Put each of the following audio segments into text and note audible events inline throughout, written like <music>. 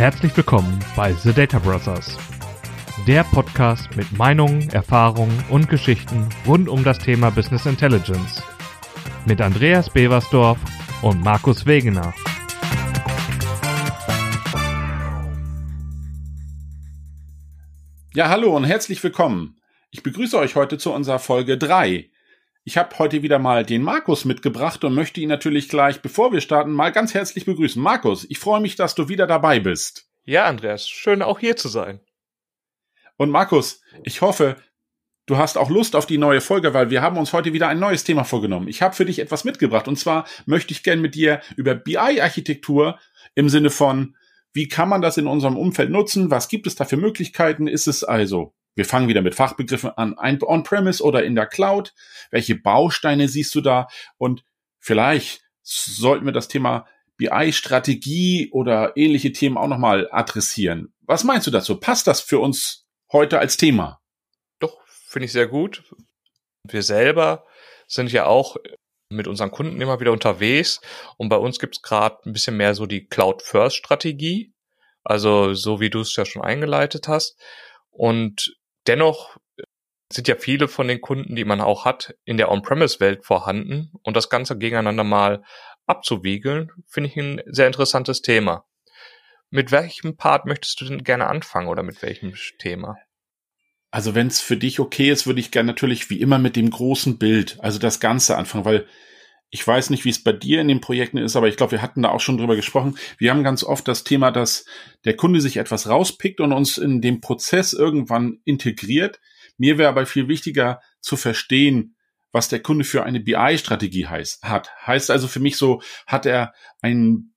Herzlich willkommen bei The Data Brothers, der Podcast mit Meinungen, Erfahrungen und Geschichten rund um das Thema Business Intelligence. Mit Andreas Beversdorf und Markus Wegener. Ja, hallo und herzlich willkommen. Ich begrüße euch heute zu unserer Folge 3. Ich habe heute wieder mal den Markus mitgebracht und möchte ihn natürlich gleich, bevor wir starten, mal ganz herzlich begrüßen. Markus, ich freue mich, dass du wieder dabei bist. Ja, Andreas, schön auch hier zu sein. Und Markus, ich hoffe, du hast auch Lust auf die neue Folge, weil wir haben uns heute wieder ein neues Thema vorgenommen. Ich habe für dich etwas mitgebracht und zwar möchte ich gerne mit dir über BI-Architektur im Sinne von, wie kann man das in unserem Umfeld nutzen? Was gibt es da für Möglichkeiten? Ist es also wir fangen wieder mit Fachbegriffen an. Ein On-Premise oder in der Cloud. Welche Bausteine siehst du da? Und vielleicht sollten wir das Thema BI-Strategie oder ähnliche Themen auch nochmal adressieren. Was meinst du dazu? Passt das für uns heute als Thema? Doch, finde ich sehr gut. Wir selber sind ja auch mit unseren Kunden immer wieder unterwegs und bei uns gibt es gerade ein bisschen mehr so die Cloud-First-Strategie. Also so wie du es ja schon eingeleitet hast. Und Dennoch sind ja viele von den Kunden, die man auch hat, in der On-Premise-Welt vorhanden und das Ganze gegeneinander mal abzuwiegeln, finde ich ein sehr interessantes Thema. Mit welchem Part möchtest du denn gerne anfangen oder mit welchem Thema? Also wenn es für dich okay ist, würde ich gerne natürlich wie immer mit dem großen Bild, also das Ganze anfangen, weil ich weiß nicht, wie es bei dir in den Projekten ist, aber ich glaube, wir hatten da auch schon drüber gesprochen. Wir haben ganz oft das Thema, dass der Kunde sich etwas rauspickt und uns in dem Prozess irgendwann integriert. Mir wäre aber viel wichtiger zu verstehen, was der Kunde für eine BI-Strategie heißt, hat. Heißt also für mich so, hat er ein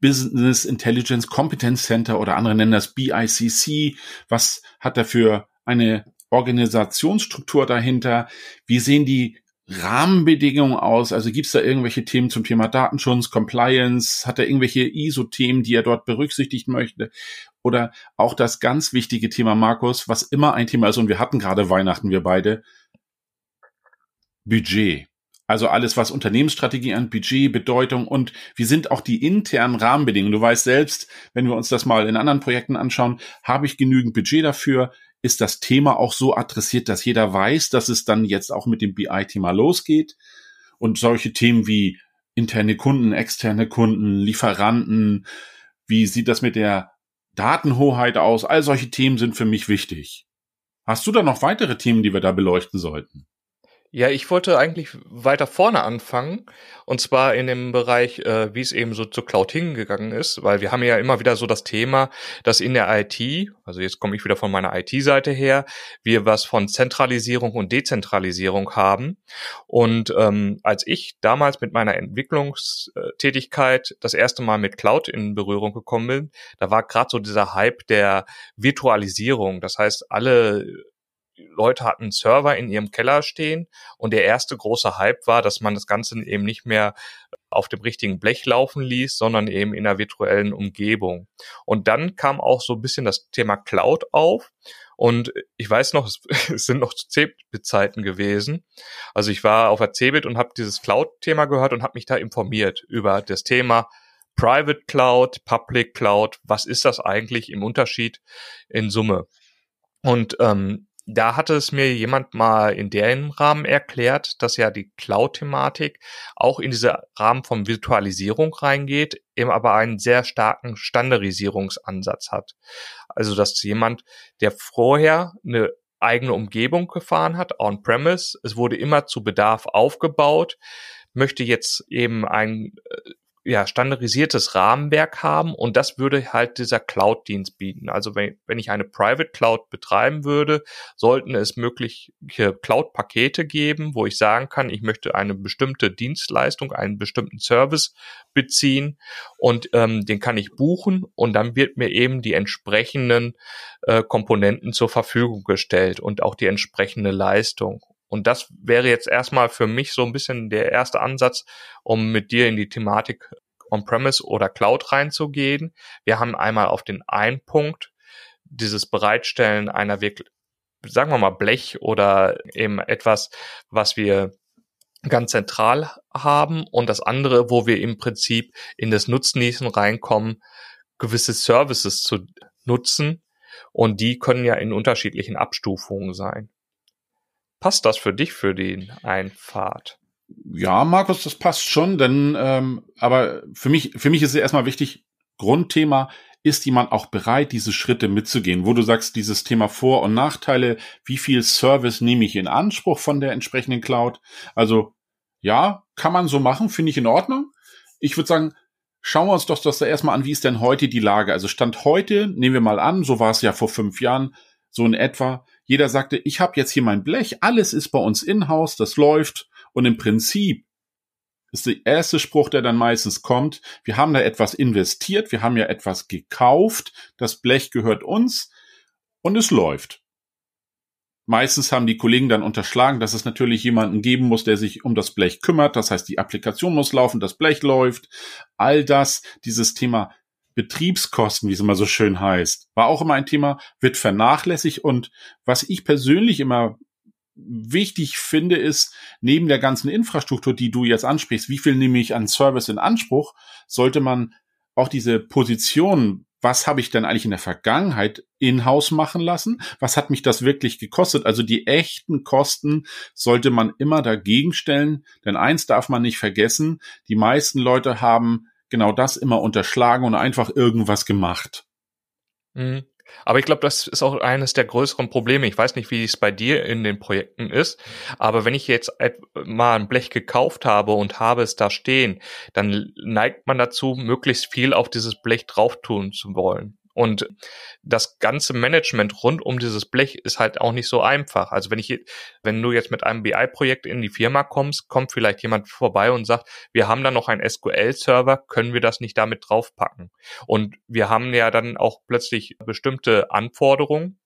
Business Intelligence Competence Center oder andere nennen das BICC. Was hat er für eine Organisationsstruktur dahinter? Wie sehen die Rahmenbedingungen aus? Also gibt es da irgendwelche Themen zum Thema Datenschutz, Compliance? Hat er irgendwelche ISO-Themen, die er dort berücksichtigen möchte? Oder auch das ganz wichtige Thema, Markus, was immer ein Thema ist, und wir hatten gerade Weihnachten, wir beide, Budget. Also alles, was Unternehmensstrategie an Budget, Bedeutung und wie sind auch die internen Rahmenbedingungen. Du weißt selbst, wenn wir uns das mal in anderen Projekten anschauen, habe ich genügend Budget dafür? Ist das Thema auch so adressiert, dass jeder weiß, dass es dann jetzt auch mit dem BI-Thema losgeht. Und solche Themen wie interne Kunden, externe Kunden, Lieferanten, wie sieht das mit der Datenhoheit aus? All solche Themen sind für mich wichtig. Hast du da noch weitere Themen, die wir da beleuchten sollten? Ja, ich wollte eigentlich weiter vorne anfangen und zwar in dem Bereich, äh, wie es eben so zur Cloud hingegangen ist, weil wir haben ja immer wieder so das Thema, dass in der IT, also jetzt komme ich wieder von meiner IT-Seite her, wir was von Zentralisierung und Dezentralisierung haben. Und ähm, als ich damals mit meiner Entwicklungstätigkeit das erste Mal mit Cloud in Berührung gekommen bin, da war gerade so dieser Hype der Virtualisierung. Das heißt, alle Leute hatten Server in ihrem Keller stehen und der erste große Hype war, dass man das Ganze eben nicht mehr auf dem richtigen Blech laufen ließ, sondern eben in einer virtuellen Umgebung. Und dann kam auch so ein bisschen das Thema Cloud auf. Und ich weiß noch, es <laughs> sind noch Cebit-Zeiten gewesen. Also ich war auf der Cebit und habe dieses Cloud-Thema gehört und habe mich da informiert über das Thema Private Cloud, Public Cloud. Was ist das eigentlich im Unterschied in Summe? Und ähm, da hatte es mir jemand mal in dem Rahmen erklärt, dass ja die Cloud-Thematik auch in diese Rahmen von Virtualisierung reingeht, eben aber einen sehr starken Standardisierungsansatz hat. Also dass jemand, der vorher eine eigene Umgebung gefahren hat, on-premise, es wurde immer zu Bedarf aufgebaut, möchte jetzt eben ein äh, ja, standardisiertes Rahmenwerk haben und das würde halt dieser Cloud-Dienst bieten. Also wenn, wenn ich eine Private Cloud betreiben würde, sollten es mögliche Cloud-Pakete geben, wo ich sagen kann, ich möchte eine bestimmte Dienstleistung, einen bestimmten Service beziehen und ähm, den kann ich buchen und dann wird mir eben die entsprechenden äh, Komponenten zur Verfügung gestellt und auch die entsprechende Leistung. Und das wäre jetzt erstmal für mich so ein bisschen der erste Ansatz, um mit dir in die Thematik On-Premise oder Cloud reinzugehen. Wir haben einmal auf den einen Punkt dieses Bereitstellen einer wirklich, sagen wir mal, Blech oder eben etwas, was wir ganz zentral haben und das andere, wo wir im Prinzip in das Nutznießen reinkommen gewisse Services zu nutzen und die können ja in unterschiedlichen Abstufungen sein. Passt das für dich für den Einfahrt? Ja, Markus, das passt schon, denn ähm, aber für mich für mich ist es erstmal wichtig Grundthema ist jemand auch bereit, diese Schritte mitzugehen, wo du sagst, dieses Thema Vor- und Nachteile, wie viel Service nehme ich in Anspruch von der entsprechenden Cloud? Also ja, kann man so machen, finde ich in Ordnung. Ich würde sagen, schauen wir uns doch das da erstmal an, wie ist denn heute die Lage? Also Stand heute, nehmen wir mal an, so war es ja vor fünf Jahren, so in etwa. Jeder sagte, ich habe jetzt hier mein Blech, alles ist bei uns in-house, das läuft und im Prinzip ist der erste Spruch, der dann meistens kommt. Wir haben da etwas investiert, wir haben ja etwas gekauft, das Blech gehört uns und es läuft. Meistens haben die Kollegen dann unterschlagen, dass es natürlich jemanden geben muss, der sich um das Blech kümmert. Das heißt, die Applikation muss laufen, das Blech läuft. All das, dieses Thema Betriebskosten, wie es immer so schön heißt, war auch immer ein Thema, wird vernachlässigt. Und was ich persönlich immer wichtig finde, ist, neben der ganzen Infrastruktur, die du jetzt ansprichst, wie viel nehme ich an Service in Anspruch, sollte man auch diese Position, was habe ich denn eigentlich in der Vergangenheit in-house machen lassen? Was hat mich das wirklich gekostet? Also die echten Kosten sollte man immer dagegen stellen, denn eins darf man nicht vergessen, die meisten Leute haben genau das immer unterschlagen und einfach irgendwas gemacht. Mhm. Aber ich glaube, das ist auch eines der größeren Probleme. Ich weiß nicht, wie es bei dir in den Projekten ist, aber wenn ich jetzt mal ein Blech gekauft habe und habe es da stehen, dann neigt man dazu, möglichst viel auf dieses Blech drauf tun zu wollen. Und das ganze Management rund um dieses Blech ist halt auch nicht so einfach. Also wenn ich, wenn du jetzt mit einem BI-Projekt in die Firma kommst, kommt vielleicht jemand vorbei und sagt, wir haben da noch einen SQL-Server, können wir das nicht damit draufpacken? Und wir haben ja dann auch plötzlich bestimmte Anforderungen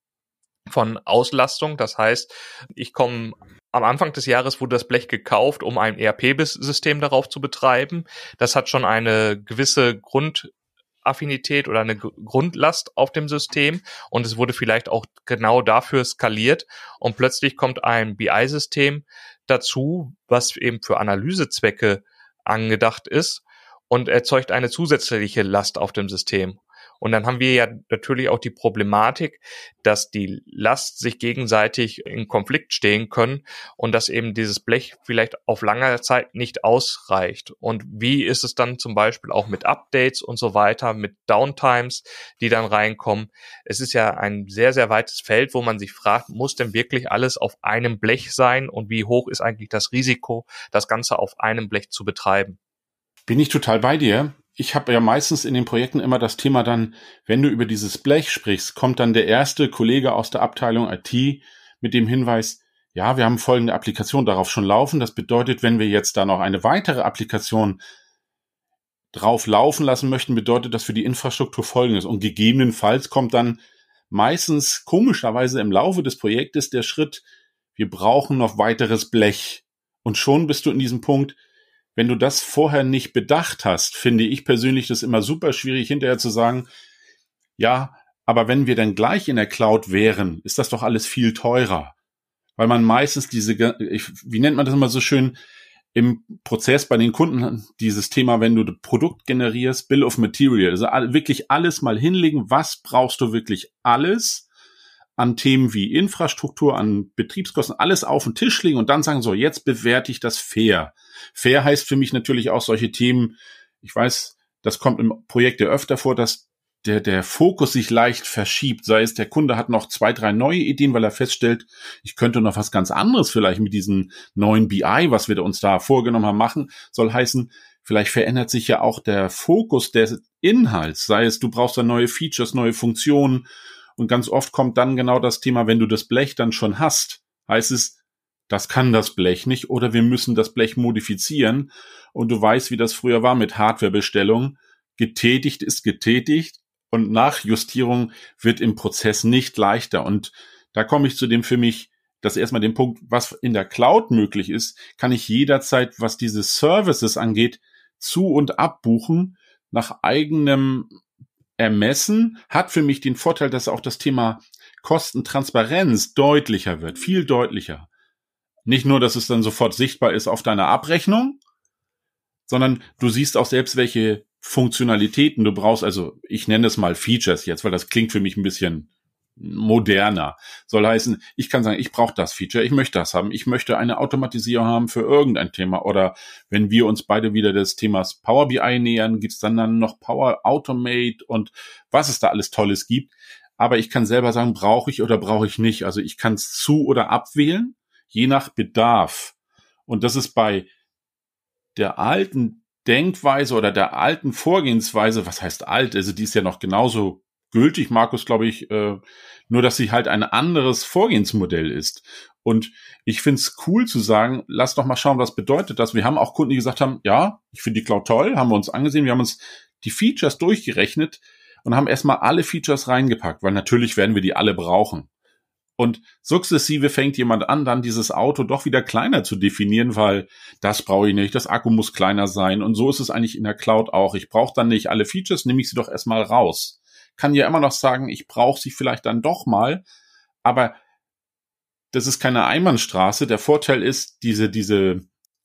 von Auslastung. Das heißt, ich komme am Anfang des Jahres wurde das Blech gekauft, um ein ERP-System darauf zu betreiben. Das hat schon eine gewisse Grund Affinität oder eine Grundlast auf dem System und es wurde vielleicht auch genau dafür skaliert und plötzlich kommt ein BI-System dazu, was eben für Analysezwecke angedacht ist und erzeugt eine zusätzliche Last auf dem System. Und dann haben wir ja natürlich auch die Problematik, dass die Last sich gegenseitig in Konflikt stehen können und dass eben dieses Blech vielleicht auf langer Zeit nicht ausreicht. Und wie ist es dann zum Beispiel auch mit Updates und so weiter, mit Downtimes, die dann reinkommen? Es ist ja ein sehr, sehr weites Feld, wo man sich fragt, muss denn wirklich alles auf einem Blech sein und wie hoch ist eigentlich das Risiko, das Ganze auf einem Blech zu betreiben? Bin ich total bei dir ich habe ja meistens in den Projekten immer das Thema dann, wenn du über dieses Blech sprichst, kommt dann der erste Kollege aus der Abteilung IT mit dem Hinweis, ja, wir haben folgende Applikation darauf schon laufen. Das bedeutet, wenn wir jetzt da noch eine weitere Applikation drauf laufen lassen möchten, bedeutet das für die Infrastruktur folgendes. Und gegebenenfalls kommt dann meistens komischerweise im Laufe des Projektes der Schritt, wir brauchen noch weiteres Blech. Und schon bist du in diesem Punkt, wenn du das vorher nicht bedacht hast, finde ich persönlich das immer super schwierig, hinterher zu sagen, ja, aber wenn wir dann gleich in der Cloud wären, ist das doch alles viel teurer. Weil man meistens diese, wie nennt man das immer so schön, im Prozess bei den Kunden dieses Thema, wenn du Produkt generierst, Bill of Material, also wirklich alles mal hinlegen, was brauchst du wirklich alles an Themen wie Infrastruktur, an Betriebskosten, alles auf den Tisch legen und dann sagen, so, jetzt bewerte ich das fair. Fair heißt für mich natürlich auch solche Themen, ich weiß, das kommt im Projekt ja öfter vor, dass der, der Fokus sich leicht verschiebt, sei es der Kunde hat noch zwei, drei neue Ideen, weil er feststellt, ich könnte noch was ganz anderes vielleicht mit diesem neuen BI, was wir uns da vorgenommen haben, machen, soll heißen, vielleicht verändert sich ja auch der Fokus des Inhalts, sei es, du brauchst da neue Features, neue Funktionen, und ganz oft kommt dann genau das Thema, wenn du das Blech dann schon hast, heißt es, das kann das Blech nicht oder wir müssen das Blech modifizieren. Und du weißt, wie das früher war mit Hardwarebestellung. Getätigt ist getätigt und Nachjustierung wird im Prozess nicht leichter. Und da komme ich zu dem für mich, dass erstmal den Punkt, was in der Cloud möglich ist, kann ich jederzeit, was diese Services angeht, zu und abbuchen nach eigenem Ermessen hat für mich den Vorteil, dass auch das Thema Kostentransparenz deutlicher wird, viel deutlicher. Nicht nur, dass es dann sofort sichtbar ist auf deiner Abrechnung, sondern du siehst auch selbst, welche Funktionalitäten, du brauchst also, ich nenne es mal Features jetzt, weil das klingt für mich ein bisschen moderner. Soll heißen, ich kann sagen, ich brauche das Feature, ich möchte das haben, ich möchte eine Automatisierung haben für irgendein Thema. Oder wenn wir uns beide wieder des Themas Power BI nähern, gibt's dann, dann noch Power Automate und was es da alles Tolles gibt. Aber ich kann selber sagen, brauche ich oder brauche ich nicht. Also ich kann es zu oder abwählen, je nach Bedarf. Und das ist bei der alten Denkweise oder der alten Vorgehensweise, was heißt alt? Also die ist ja noch genauso gültig, Markus, glaube ich, äh, nur dass sie halt ein anderes Vorgehensmodell ist. Und ich finde es cool zu sagen, lass doch mal schauen, was bedeutet das. Wir haben auch Kunden, die gesagt haben, ja, ich finde die Cloud toll, haben wir uns angesehen, wir haben uns die Features durchgerechnet und haben erstmal alle Features reingepackt, weil natürlich werden wir die alle brauchen. Und sukzessive fängt jemand an, dann dieses Auto doch wieder kleiner zu definieren, weil das brauche ich nicht, das Akku muss kleiner sein. Und so ist es eigentlich in der Cloud auch. Ich brauche dann nicht alle Features, nehme ich sie doch erstmal raus kann ja immer noch sagen, ich brauche sie vielleicht dann doch mal, aber das ist keine Einbahnstraße. Der Vorteil ist, diese, diese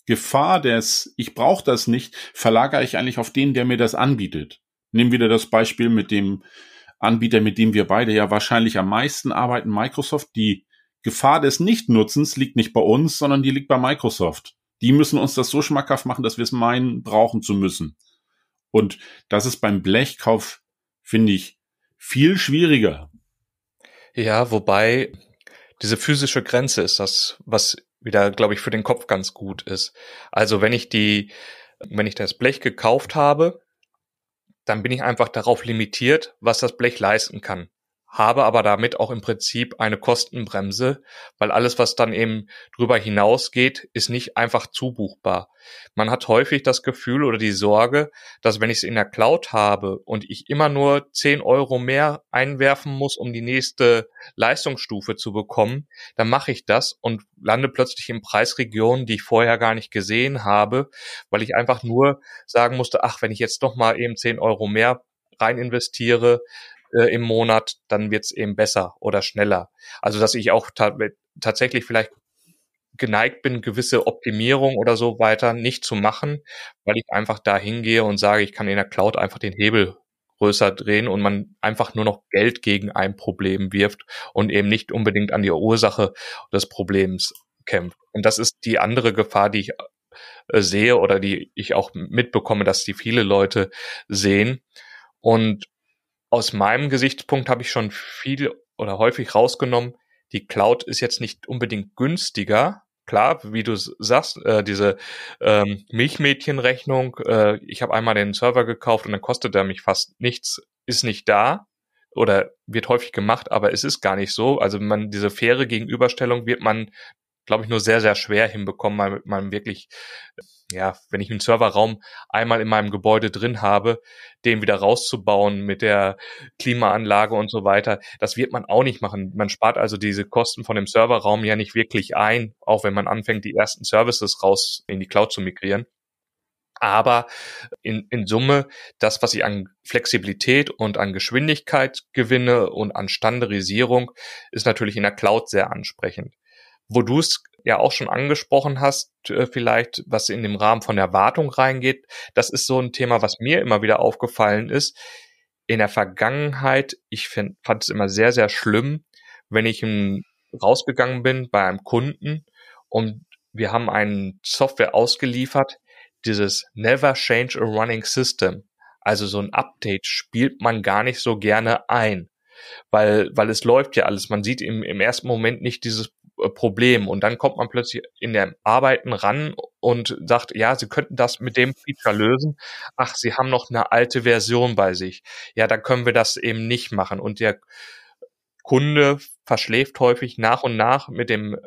Gefahr des, ich brauche das nicht, verlagere ich eigentlich auf den, der mir das anbietet. Nehmen wieder das Beispiel mit dem Anbieter, mit dem wir beide ja wahrscheinlich am meisten arbeiten, Microsoft. Die Gefahr des Nichtnutzens liegt nicht bei uns, sondern die liegt bei Microsoft. Die müssen uns das so schmackhaft machen, dass wir es meinen, brauchen zu müssen. Und das ist beim Blechkauf, finde ich, viel schwieriger. Ja, wobei diese physische Grenze ist das, was wieder, glaube ich, für den Kopf ganz gut ist. Also wenn ich die, wenn ich das Blech gekauft habe, dann bin ich einfach darauf limitiert, was das Blech leisten kann habe aber damit auch im Prinzip eine Kostenbremse, weil alles, was dann eben drüber hinausgeht, ist nicht einfach zubuchbar. Man hat häufig das Gefühl oder die Sorge, dass wenn ich es in der Cloud habe und ich immer nur 10 Euro mehr einwerfen muss, um die nächste Leistungsstufe zu bekommen, dann mache ich das und lande plötzlich in Preisregionen, die ich vorher gar nicht gesehen habe, weil ich einfach nur sagen musste, ach, wenn ich jetzt doch mal eben 10 Euro mehr rein investiere, äh, im Monat, dann wird's eben besser oder schneller. Also dass ich auch ta tatsächlich vielleicht geneigt bin, gewisse Optimierung oder so weiter nicht zu machen, weil ich einfach da hingehe und sage, ich kann in der Cloud einfach den Hebel größer drehen und man einfach nur noch Geld gegen ein Problem wirft und eben nicht unbedingt an die Ursache des Problems kämpft. Und das ist die andere Gefahr, die ich äh, sehe oder die ich auch mitbekomme, dass die viele Leute sehen. Und aus meinem Gesichtspunkt habe ich schon viel oder häufig rausgenommen, die Cloud ist jetzt nicht unbedingt günstiger. Klar, wie du sagst, äh, diese ähm, Milchmädchenrechnung, äh, ich habe einmal den Server gekauft und dann kostet er mich fast nichts, ist nicht da oder wird häufig gemacht, aber es ist gar nicht so. Also man diese faire Gegenüberstellung wird man glaube ich, nur sehr, sehr schwer hinbekommen, weil man wirklich, ja, wenn ich einen Serverraum einmal in meinem Gebäude drin habe, den wieder rauszubauen mit der Klimaanlage und so weiter, das wird man auch nicht machen. Man spart also diese Kosten von dem Serverraum ja nicht wirklich ein, auch wenn man anfängt, die ersten Services raus in die Cloud zu migrieren. Aber in, in Summe, das, was ich an Flexibilität und an Geschwindigkeit gewinne und an Standardisierung, ist natürlich in der Cloud sehr ansprechend wo du es ja auch schon angesprochen hast, äh, vielleicht, was in dem Rahmen von der Wartung reingeht. Das ist so ein Thema, was mir immer wieder aufgefallen ist. In der Vergangenheit, ich find, fand es immer sehr, sehr schlimm, wenn ich rausgegangen bin bei einem Kunden und wir haben eine Software ausgeliefert, dieses Never Change a Running System. Also so ein Update spielt man gar nicht so gerne ein, weil, weil es läuft ja alles. Man sieht im, im ersten Moment nicht dieses Problem. Und dann kommt man plötzlich in der Arbeiten ran und sagt, ja, Sie könnten das mit dem Feature lösen. Ach, Sie haben noch eine alte Version bei sich. Ja, dann können wir das eben nicht machen. Und der Kunde verschläft häufig nach und nach mit dem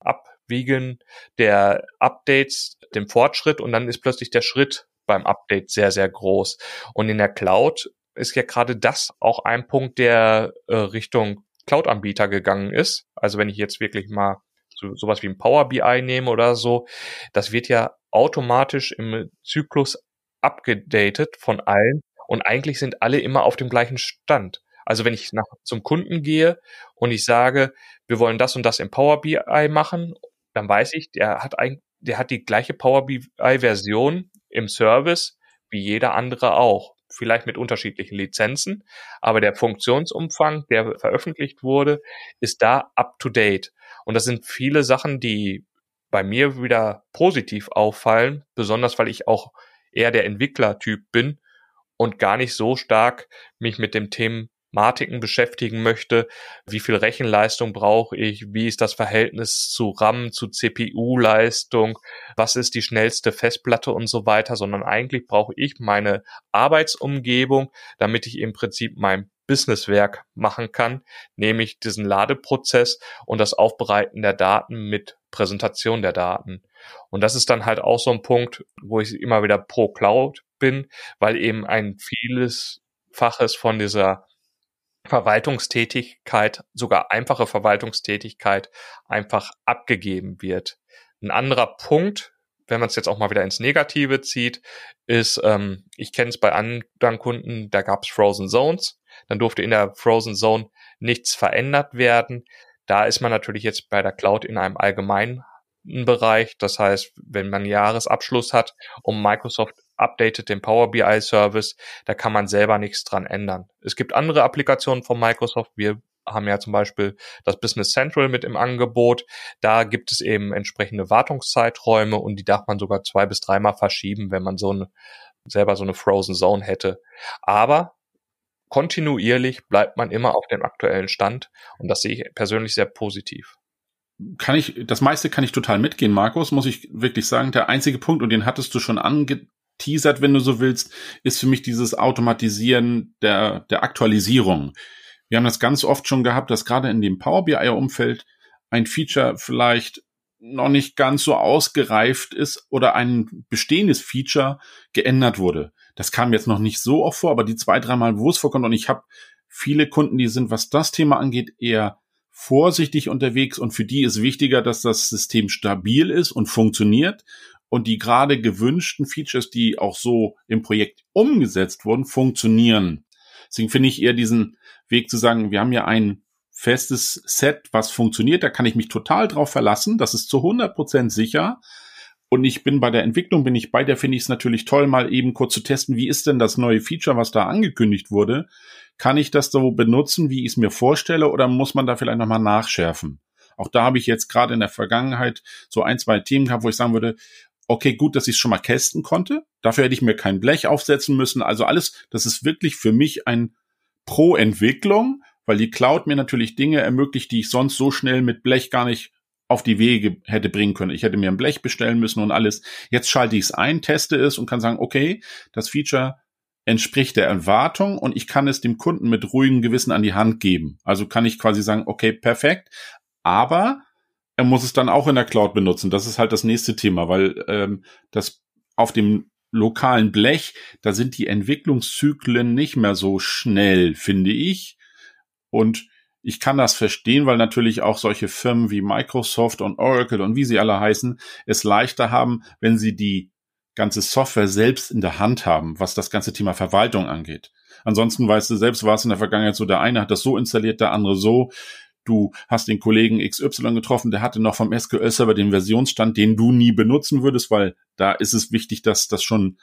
Abwiegen der Updates, dem Fortschritt und dann ist plötzlich der Schritt beim Update sehr, sehr groß. Und in der Cloud ist ja gerade das auch ein Punkt, der äh, Richtung Cloud-Anbieter gegangen ist, also wenn ich jetzt wirklich mal so, sowas wie ein Power BI nehme oder so, das wird ja automatisch im Zyklus abgedatet von allen und eigentlich sind alle immer auf dem gleichen Stand. Also wenn ich nach, zum Kunden gehe und ich sage, wir wollen das und das im Power BI machen, dann weiß ich, der hat ein, der hat die gleiche Power BI Version im Service wie jeder andere auch. Vielleicht mit unterschiedlichen Lizenzen, aber der Funktionsumfang, der veröffentlicht wurde, ist da up to date. Und das sind viele Sachen, die bei mir wieder positiv auffallen, besonders weil ich auch eher der Entwicklertyp bin und gar nicht so stark mich mit dem Thema Matiken beschäftigen möchte, wie viel Rechenleistung brauche ich, wie ist das Verhältnis zu RAM, zu CPU-Leistung, was ist die schnellste Festplatte und so weiter, sondern eigentlich brauche ich meine Arbeitsumgebung, damit ich im Prinzip mein Businesswerk machen kann, nämlich diesen Ladeprozess und das Aufbereiten der Daten mit Präsentation der Daten. Und das ist dann halt auch so ein Punkt, wo ich immer wieder pro Cloud bin, weil eben ein vieles Faches von dieser Verwaltungstätigkeit, sogar einfache Verwaltungstätigkeit, einfach abgegeben wird. Ein anderer Punkt, wenn man es jetzt auch mal wieder ins Negative zieht, ist, ähm, ich kenne es bei anderen Kunden, da gab es Frozen Zones, dann durfte in der Frozen Zone nichts verändert werden. Da ist man natürlich jetzt bei der Cloud in einem allgemeinen Bereich. Das heißt, wenn man Jahresabschluss hat und Microsoft updatet den Power BI Service, da kann man selber nichts dran ändern. Es gibt andere Applikationen von Microsoft. Wir haben ja zum Beispiel das Business Central mit im Angebot. Da gibt es eben entsprechende Wartungszeiträume und die darf man sogar zwei bis dreimal verschieben, wenn man so eine, selber so eine Frozen Zone hätte. Aber kontinuierlich bleibt man immer auf dem aktuellen Stand und das sehe ich persönlich sehr positiv kann ich, das meiste kann ich total mitgehen, Markus, muss ich wirklich sagen. Der einzige Punkt, und den hattest du schon angeteasert, wenn du so willst, ist für mich dieses Automatisieren der, der Aktualisierung. Wir haben das ganz oft schon gehabt, dass gerade in dem Power BI-Umfeld ein Feature vielleicht noch nicht ganz so ausgereift ist oder ein bestehendes Feature geändert wurde. Das kam jetzt noch nicht so oft vor, aber die zwei, dreimal, wo es vorkommt, und ich habe viele Kunden, die sind, was das Thema angeht, eher vorsichtig unterwegs und für die ist wichtiger, dass das System stabil ist und funktioniert und die gerade gewünschten Features, die auch so im Projekt umgesetzt wurden, funktionieren. Deswegen finde ich eher diesen Weg zu sagen, wir haben ja ein festes Set, was funktioniert, da kann ich mich total drauf verlassen, das ist zu 100 Prozent sicher. Und ich bin bei der Entwicklung, bin ich bei der, finde ich es natürlich toll, mal eben kurz zu testen, wie ist denn das neue Feature, was da angekündigt wurde? Kann ich das so benutzen, wie ich es mir vorstelle, oder muss man da vielleicht nochmal nachschärfen? Auch da habe ich jetzt gerade in der Vergangenheit so ein, zwei Themen gehabt, wo ich sagen würde, okay, gut, dass ich es schon mal testen konnte. Dafür hätte ich mir kein Blech aufsetzen müssen. Also alles, das ist wirklich für mich ein Pro-Entwicklung, weil die Cloud mir natürlich Dinge ermöglicht, die ich sonst so schnell mit Blech gar nicht auf die Wege hätte bringen können. Ich hätte mir ein Blech bestellen müssen und alles. Jetzt schalte ich es ein, teste es und kann sagen, okay, das Feature entspricht der Erwartung und ich kann es dem Kunden mit ruhigem Gewissen an die Hand geben. Also kann ich quasi sagen, okay, perfekt, aber er muss es dann auch in der Cloud benutzen. Das ist halt das nächste Thema, weil ähm, das auf dem lokalen Blech, da sind die Entwicklungszyklen nicht mehr so schnell, finde ich. Und ich kann das verstehen, weil natürlich auch solche Firmen wie Microsoft und Oracle und wie sie alle heißen, es leichter haben, wenn sie die ganze Software selbst in der Hand haben, was das ganze Thema Verwaltung angeht. Ansonsten weißt du selbst, war es in der Vergangenheit so, der eine hat das so installiert, der andere so. Du hast den Kollegen XY getroffen, der hatte noch vom SQL-Server den Versionsstand, den du nie benutzen würdest, weil da ist es wichtig, dass das schon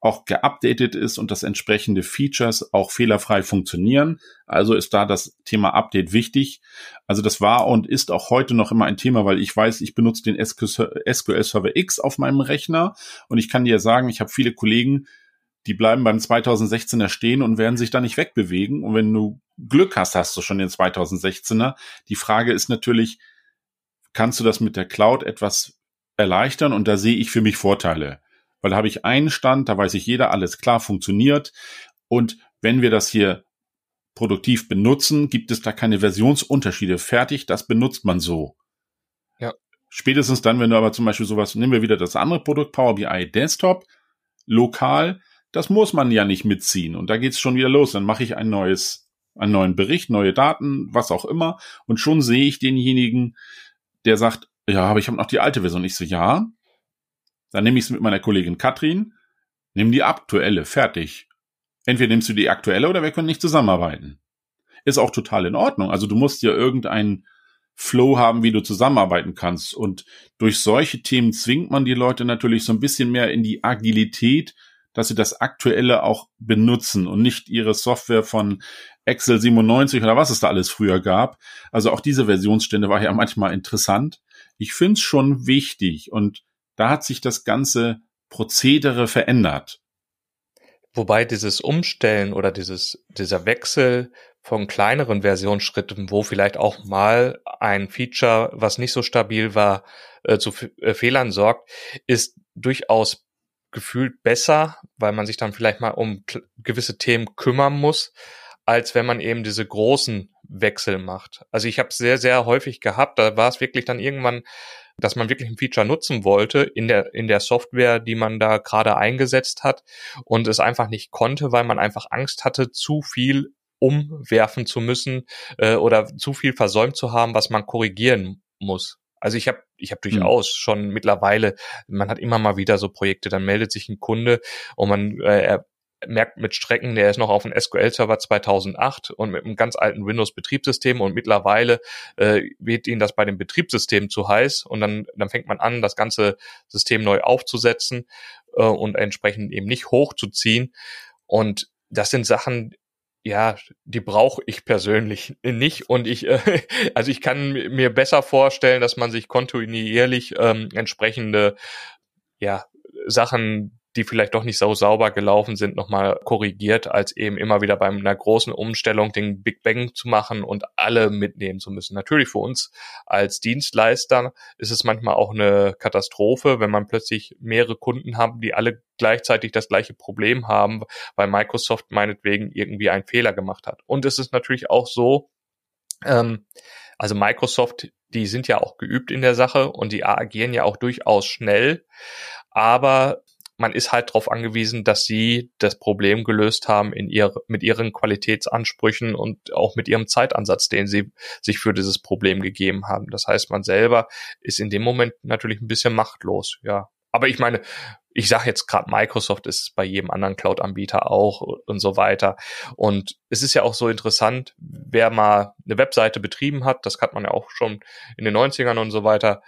auch geupdatet ist und dass entsprechende Features auch fehlerfrei funktionieren. Also ist da das Thema Update wichtig. Also das war und ist auch heute noch immer ein Thema, weil ich weiß, ich benutze den SQL Server X auf meinem Rechner und ich kann dir sagen, ich habe viele Kollegen, die bleiben beim 2016er stehen und werden sich da nicht wegbewegen. Und wenn du Glück hast, hast du schon den 2016er. Die Frage ist natürlich, kannst du das mit der Cloud etwas erleichtern? Und da sehe ich für mich Vorteile weil da habe ich einen Stand, da weiß ich jeder, alles klar funktioniert. Und wenn wir das hier produktiv benutzen, gibt es da keine Versionsunterschiede. Fertig, das benutzt man so. Ja. Spätestens dann, wenn du aber zum Beispiel sowas, nehmen wir wieder das andere Produkt, Power BI Desktop, lokal, das muss man ja nicht mitziehen. Und da geht's schon wieder los. Dann mache ich ein neues, einen neuen Bericht, neue Daten, was auch immer. Und schon sehe ich denjenigen, der sagt, ja, aber ich habe noch die alte Version. Ich so, ja, dann nehme ich es mit meiner Kollegin Katrin, nimm die aktuelle, fertig. Entweder nimmst du die aktuelle oder wir können nicht zusammenarbeiten. Ist auch total in Ordnung. Also du musst ja irgendeinen Flow haben, wie du zusammenarbeiten kannst. Und durch solche Themen zwingt man die Leute natürlich so ein bisschen mehr in die Agilität, dass sie das aktuelle auch benutzen und nicht ihre Software von Excel 97 oder was es da alles früher gab. Also auch diese Versionsstände war ja <laughs> manchmal interessant. Ich finde es schon wichtig und da hat sich das ganze Prozedere verändert. Wobei dieses Umstellen oder dieses, dieser Wechsel von kleineren Versionsschritten, wo vielleicht auch mal ein Feature, was nicht so stabil war, äh, zu äh, Fehlern sorgt, ist durchaus gefühlt besser, weil man sich dann vielleicht mal um gewisse Themen kümmern muss, als wenn man eben diese großen Wechsel macht. Also ich habe sehr, sehr häufig gehabt, da war es wirklich dann irgendwann, dass man wirklich ein Feature nutzen wollte in der, in der Software, die man da gerade eingesetzt hat und es einfach nicht konnte, weil man einfach Angst hatte, zu viel umwerfen zu müssen äh, oder zu viel versäumt zu haben, was man korrigieren muss. Also ich habe ich habe hm. durchaus mhm. schon mittlerweile, man hat immer mal wieder so Projekte, dann meldet sich ein Kunde und man äh, er merkt mit Strecken, der ist noch auf dem SQL-Server 2008 und mit einem ganz alten Windows-Betriebssystem und mittlerweile äh, wird ihnen das bei dem Betriebssystem zu heiß und dann, dann fängt man an, das ganze System neu aufzusetzen äh, und entsprechend eben nicht hochzuziehen. Und das sind Sachen, ja, die brauche ich persönlich nicht und ich, äh, <laughs> also ich kann mir besser vorstellen, dass man sich kontinuierlich ähm, entsprechende ja Sachen die vielleicht doch nicht so sauber gelaufen sind, nochmal korrigiert, als eben immer wieder bei einer großen Umstellung den Big Bang zu machen und alle mitnehmen zu müssen. Natürlich für uns als Dienstleister ist es manchmal auch eine Katastrophe, wenn man plötzlich mehrere Kunden haben, die alle gleichzeitig das gleiche Problem haben, weil Microsoft meinetwegen irgendwie einen Fehler gemacht hat. Und es ist natürlich auch so, ähm, also Microsoft, die sind ja auch geübt in der Sache und die agieren ja auch durchaus schnell. Aber man ist halt darauf angewiesen, dass sie das Problem gelöst haben in ihr, mit ihren Qualitätsansprüchen und auch mit ihrem Zeitansatz, den sie sich für dieses Problem gegeben haben. Das heißt, man selber ist in dem Moment natürlich ein bisschen machtlos, ja. Aber ich meine, ich sage jetzt gerade Microsoft ist bei jedem anderen Cloud-Anbieter auch und so weiter. Und es ist ja auch so interessant, wer mal eine Webseite betrieben hat, das hat man ja auch schon in den 90ern und so weiter,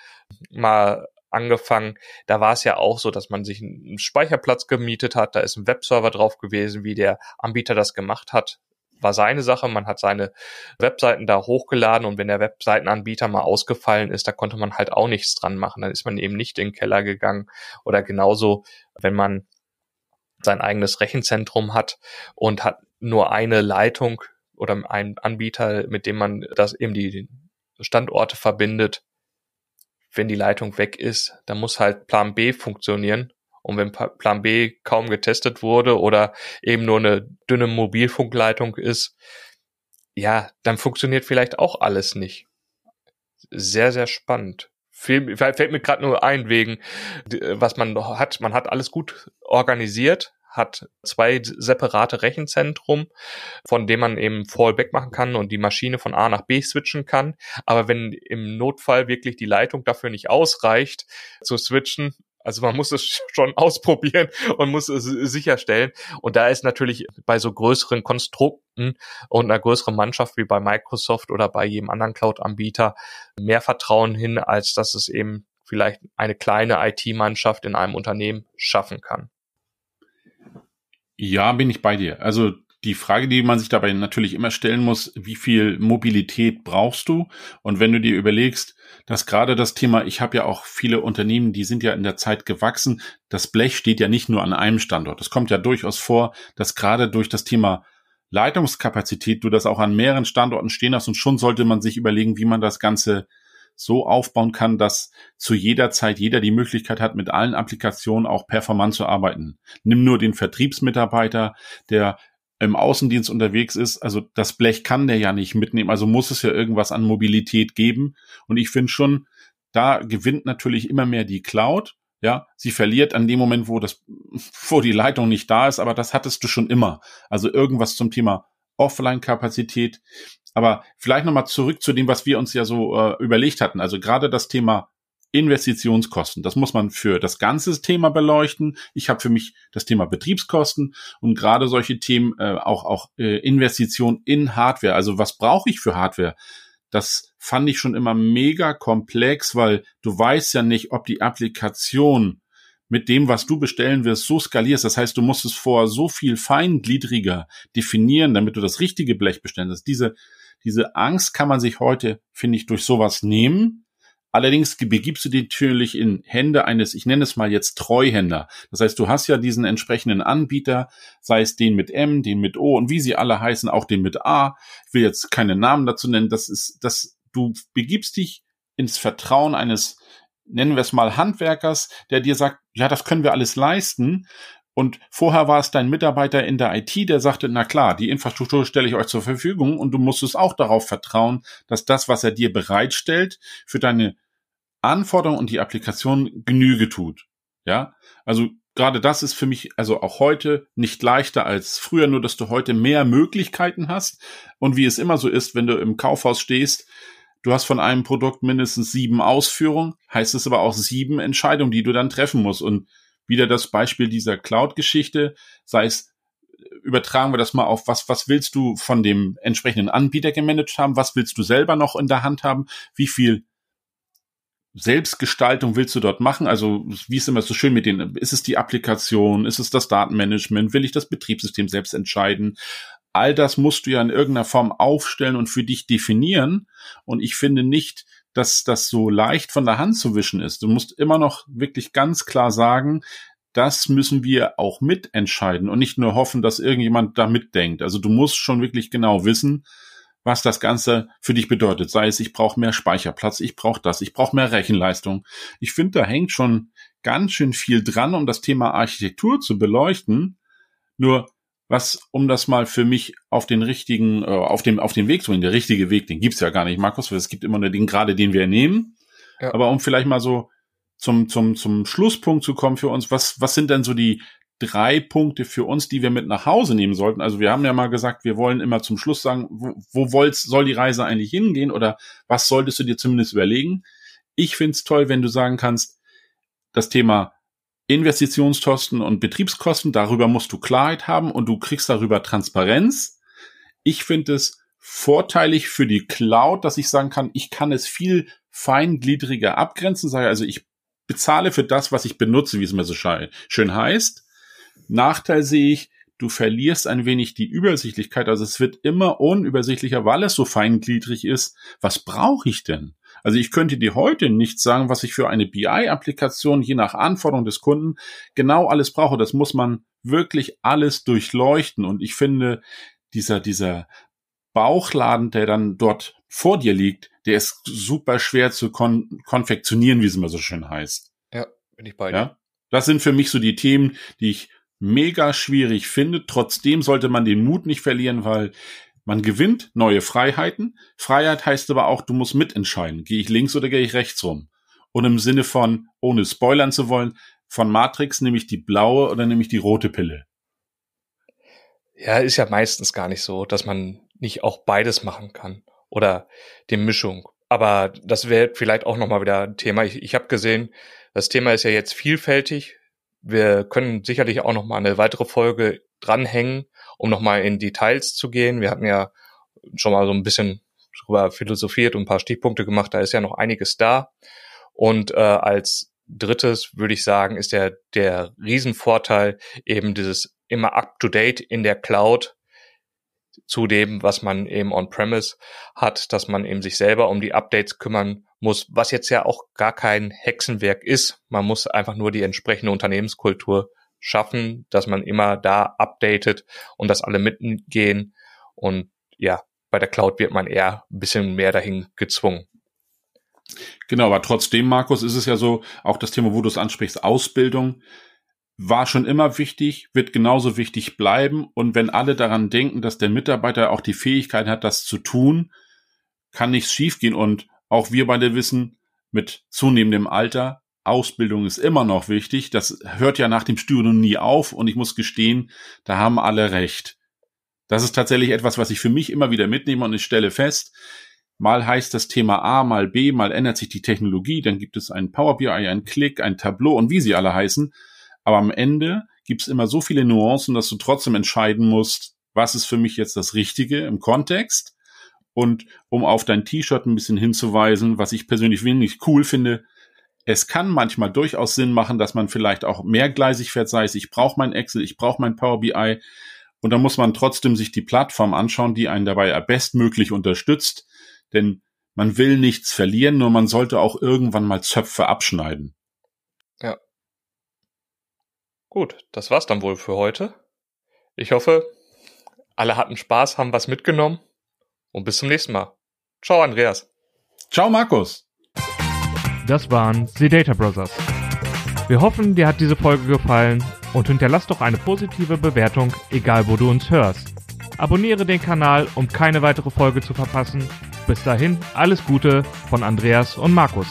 mal angefangen. Da war es ja auch so, dass man sich einen Speicherplatz gemietet hat, da ist ein Webserver drauf gewesen, wie der Anbieter das gemacht hat, war seine Sache. Man hat seine Webseiten da hochgeladen und wenn der Webseitenanbieter mal ausgefallen ist, da konnte man halt auch nichts dran machen. Dann ist man eben nicht in den Keller gegangen. Oder genauso, wenn man sein eigenes Rechenzentrum hat und hat nur eine Leitung oder einen Anbieter, mit dem man das eben die Standorte verbindet, wenn die Leitung weg ist, dann muss halt Plan B funktionieren. Und wenn Plan B kaum getestet wurde oder eben nur eine dünne Mobilfunkleitung ist, ja, dann funktioniert vielleicht auch alles nicht. Sehr, sehr spannend. Fällt mir gerade nur ein wegen, was man hat. Man hat alles gut organisiert, hat zwei separate Rechenzentrum, von dem man eben Fallback machen kann und die Maschine von A nach B switchen kann. Aber wenn im Notfall wirklich die Leitung dafür nicht ausreicht zu switchen, also man <laughs> muss es schon ausprobieren und muss es sicherstellen. Und da ist natürlich bei so größeren Konstrukten und einer größeren Mannschaft wie bei Microsoft oder bei jedem anderen Cloud-Anbieter mehr Vertrauen hin, als dass es eben vielleicht eine kleine IT-Mannschaft in einem Unternehmen schaffen kann. Ja, bin ich bei dir. Also die Frage, die man sich dabei natürlich immer stellen muss, wie viel Mobilität brauchst du? Und wenn du dir überlegst, dass gerade das Thema, ich habe ja auch viele Unternehmen, die sind ja in der Zeit gewachsen, das Blech steht ja nicht nur an einem Standort. Es kommt ja durchaus vor, dass gerade durch das Thema Leitungskapazität du das auch an mehreren Standorten stehen hast und schon sollte man sich überlegen, wie man das Ganze so aufbauen kann, dass zu jeder Zeit jeder die Möglichkeit hat, mit allen Applikationen auch performant zu arbeiten. Nimm nur den Vertriebsmitarbeiter, der im Außendienst unterwegs ist, also das Blech kann der ja nicht mitnehmen, also muss es ja irgendwas an Mobilität geben. Und ich finde schon, da gewinnt natürlich immer mehr die Cloud. Ja, sie verliert an dem Moment, wo das, <laughs> wo die Leitung nicht da ist, aber das hattest du schon immer. Also irgendwas zum Thema Offline-Kapazität. Aber vielleicht nochmal zurück zu dem, was wir uns ja so äh, überlegt hatten. Also gerade das Thema Investitionskosten. Das muss man für das ganze Thema beleuchten. Ich habe für mich das Thema Betriebskosten und gerade solche Themen äh, auch auch äh, Investition in Hardware. Also was brauche ich für Hardware? Das fand ich schon immer mega komplex, weil du weißt ja nicht, ob die Applikation mit dem, was du bestellen wirst, so skalierst. Das heißt, du musst es vor so viel feingliedriger definieren, damit du das richtige Blech bestellen kannst. Diese, diese Angst kann man sich heute, finde ich, durch sowas nehmen. Allerdings begibst du dich natürlich in Hände eines, ich nenne es mal jetzt Treuhänder. Das heißt, du hast ja diesen entsprechenden Anbieter, sei es den mit M, den mit O und wie sie alle heißen, auch den mit A. Ich will jetzt keine Namen dazu nennen. Das ist, das, du begibst dich ins Vertrauen eines nennen wir es mal Handwerkers, der dir sagt, ja, das können wir alles leisten. Und vorher war es dein Mitarbeiter in der IT, der sagte, na klar, die Infrastruktur stelle ich euch zur Verfügung und du musstest auch darauf vertrauen, dass das, was er dir bereitstellt, für deine Anforderungen und die Applikation Genüge tut. Ja, also gerade das ist für mich also auch heute nicht leichter als früher, nur dass du heute mehr Möglichkeiten hast. Und wie es immer so ist, wenn du im Kaufhaus stehst, du hast von einem Produkt mindestens sieben Ausführungen, heißt es aber auch sieben Entscheidungen, die du dann treffen musst. Und wieder das Beispiel dieser Cloud-Geschichte, sei es, übertragen wir das mal auf, was, was willst du von dem entsprechenden Anbieter gemanagt haben? Was willst du selber noch in der Hand haben? Wie viel Selbstgestaltung willst du dort machen? Also, wie ist immer so schön mit den, ist es die Applikation? Ist es das Datenmanagement? Will ich das Betriebssystem selbst entscheiden? all das musst du ja in irgendeiner Form aufstellen und für dich definieren. Und ich finde nicht, dass das so leicht von der Hand zu wischen ist. Du musst immer noch wirklich ganz klar sagen, das müssen wir auch mitentscheiden und nicht nur hoffen, dass irgendjemand da mitdenkt. Also du musst schon wirklich genau wissen, was das Ganze für dich bedeutet. Sei es, ich brauche mehr Speicherplatz, ich brauche das, ich brauche mehr Rechenleistung. Ich finde, da hängt schon ganz schön viel dran, um das Thema Architektur zu beleuchten. Nur was, um das mal für mich auf den richtigen, äh, auf dem, auf den Weg zu bringen, der richtige Weg, den gibt's ja gar nicht, Markus, weil es gibt immer nur den gerade, den wir nehmen. Ja. Aber um vielleicht mal so zum, zum, zum Schlusspunkt zu kommen für uns, was, was sind denn so die drei Punkte für uns, die wir mit nach Hause nehmen sollten? Also wir haben ja mal gesagt, wir wollen immer zum Schluss sagen, wo, wo wollt's, soll die Reise eigentlich hingehen oder was solltest du dir zumindest überlegen? Ich find's toll, wenn du sagen kannst, das Thema Investitionskosten und Betriebskosten, darüber musst du Klarheit haben und du kriegst darüber Transparenz. Ich finde es vorteilig für die Cloud, dass ich sagen kann, ich kann es viel feingliedriger abgrenzen, sage also ich bezahle für das, was ich benutze, wie es mir so schön heißt. Nachteil sehe ich, du verlierst ein wenig die Übersichtlichkeit, also es wird immer unübersichtlicher, weil es so feingliedrig ist. Was brauche ich denn? Also ich könnte dir heute nicht sagen, was ich für eine BI-Applikation je nach Anforderung des Kunden genau alles brauche. Das muss man wirklich alles durchleuchten. Und ich finde, dieser, dieser Bauchladen, der dann dort vor dir liegt, der ist super schwer zu kon konfektionieren, wie es immer so schön heißt. Ja, bin ich bei dir. Ja? Das sind für mich so die Themen, die ich mega schwierig finde. Trotzdem sollte man den Mut nicht verlieren, weil man gewinnt neue Freiheiten. Freiheit heißt aber auch, du musst mitentscheiden. Gehe ich links oder gehe ich rechts rum? Und im Sinne von, ohne spoilern zu wollen, von Matrix nehme ich die blaue oder nehme ich die rote Pille? Ja, ist ja meistens gar nicht so, dass man nicht auch beides machen kann oder die Mischung. Aber das wäre vielleicht auch nochmal wieder ein Thema. Ich, ich habe gesehen, das Thema ist ja jetzt vielfältig. Wir können sicherlich auch nochmal eine weitere Folge dranhängen, um nochmal in Details zu gehen. Wir hatten ja schon mal so ein bisschen drüber philosophiert und ein paar Stichpunkte gemacht. Da ist ja noch einiges da. Und äh, als drittes würde ich sagen, ist der, der Riesenvorteil eben dieses immer up-to-date in der Cloud zu dem, was man eben on-premise hat, dass man eben sich selber um die Updates kümmern muss, was jetzt ja auch gar kein Hexenwerk ist. Man muss einfach nur die entsprechende Unternehmenskultur schaffen, dass man immer da updatet und dass alle mitgehen. Und ja, bei der Cloud wird man eher ein bisschen mehr dahin gezwungen. Genau, aber trotzdem, Markus, ist es ja so, auch das Thema, wo du es ansprichst, Ausbildung, war schon immer wichtig, wird genauso wichtig bleiben. Und wenn alle daran denken, dass der Mitarbeiter auch die Fähigkeit hat, das zu tun, kann nichts schiefgehen. Und auch wir beide wissen, mit zunehmendem Alter Ausbildung ist immer noch wichtig. Das hört ja nach dem Studium nie auf und ich muss gestehen, da haben alle recht. Das ist tatsächlich etwas, was ich für mich immer wieder mitnehme und ich stelle fest, mal heißt das Thema A, mal B, mal ändert sich die Technologie, dann gibt es ein Power BI, ein Click, ein Tableau und wie sie alle heißen. Aber am Ende gibt es immer so viele Nuancen, dass du trotzdem entscheiden musst, was ist für mich jetzt das Richtige im Kontext. Und um auf dein T-Shirt ein bisschen hinzuweisen, was ich persönlich wenig cool finde, es kann manchmal durchaus Sinn machen, dass man vielleicht auch mehrgleisig fährt, sei es, ich brauche mein Excel, ich brauche mein Power BI. Und da muss man trotzdem sich die Plattform anschauen, die einen dabei bestmöglich unterstützt. Denn man will nichts verlieren, nur man sollte auch irgendwann mal Zöpfe abschneiden. Ja. Gut, das war's dann wohl für heute. Ich hoffe, alle hatten Spaß, haben was mitgenommen und bis zum nächsten Mal. Ciao, Andreas. Ciao, Markus. Das waren The Data Brothers. Wir hoffen, dir hat diese Folge gefallen und hinterlass doch eine positive Bewertung, egal wo du uns hörst. Abonniere den Kanal, um keine weitere Folge zu verpassen. Bis dahin, alles Gute von Andreas und Markus.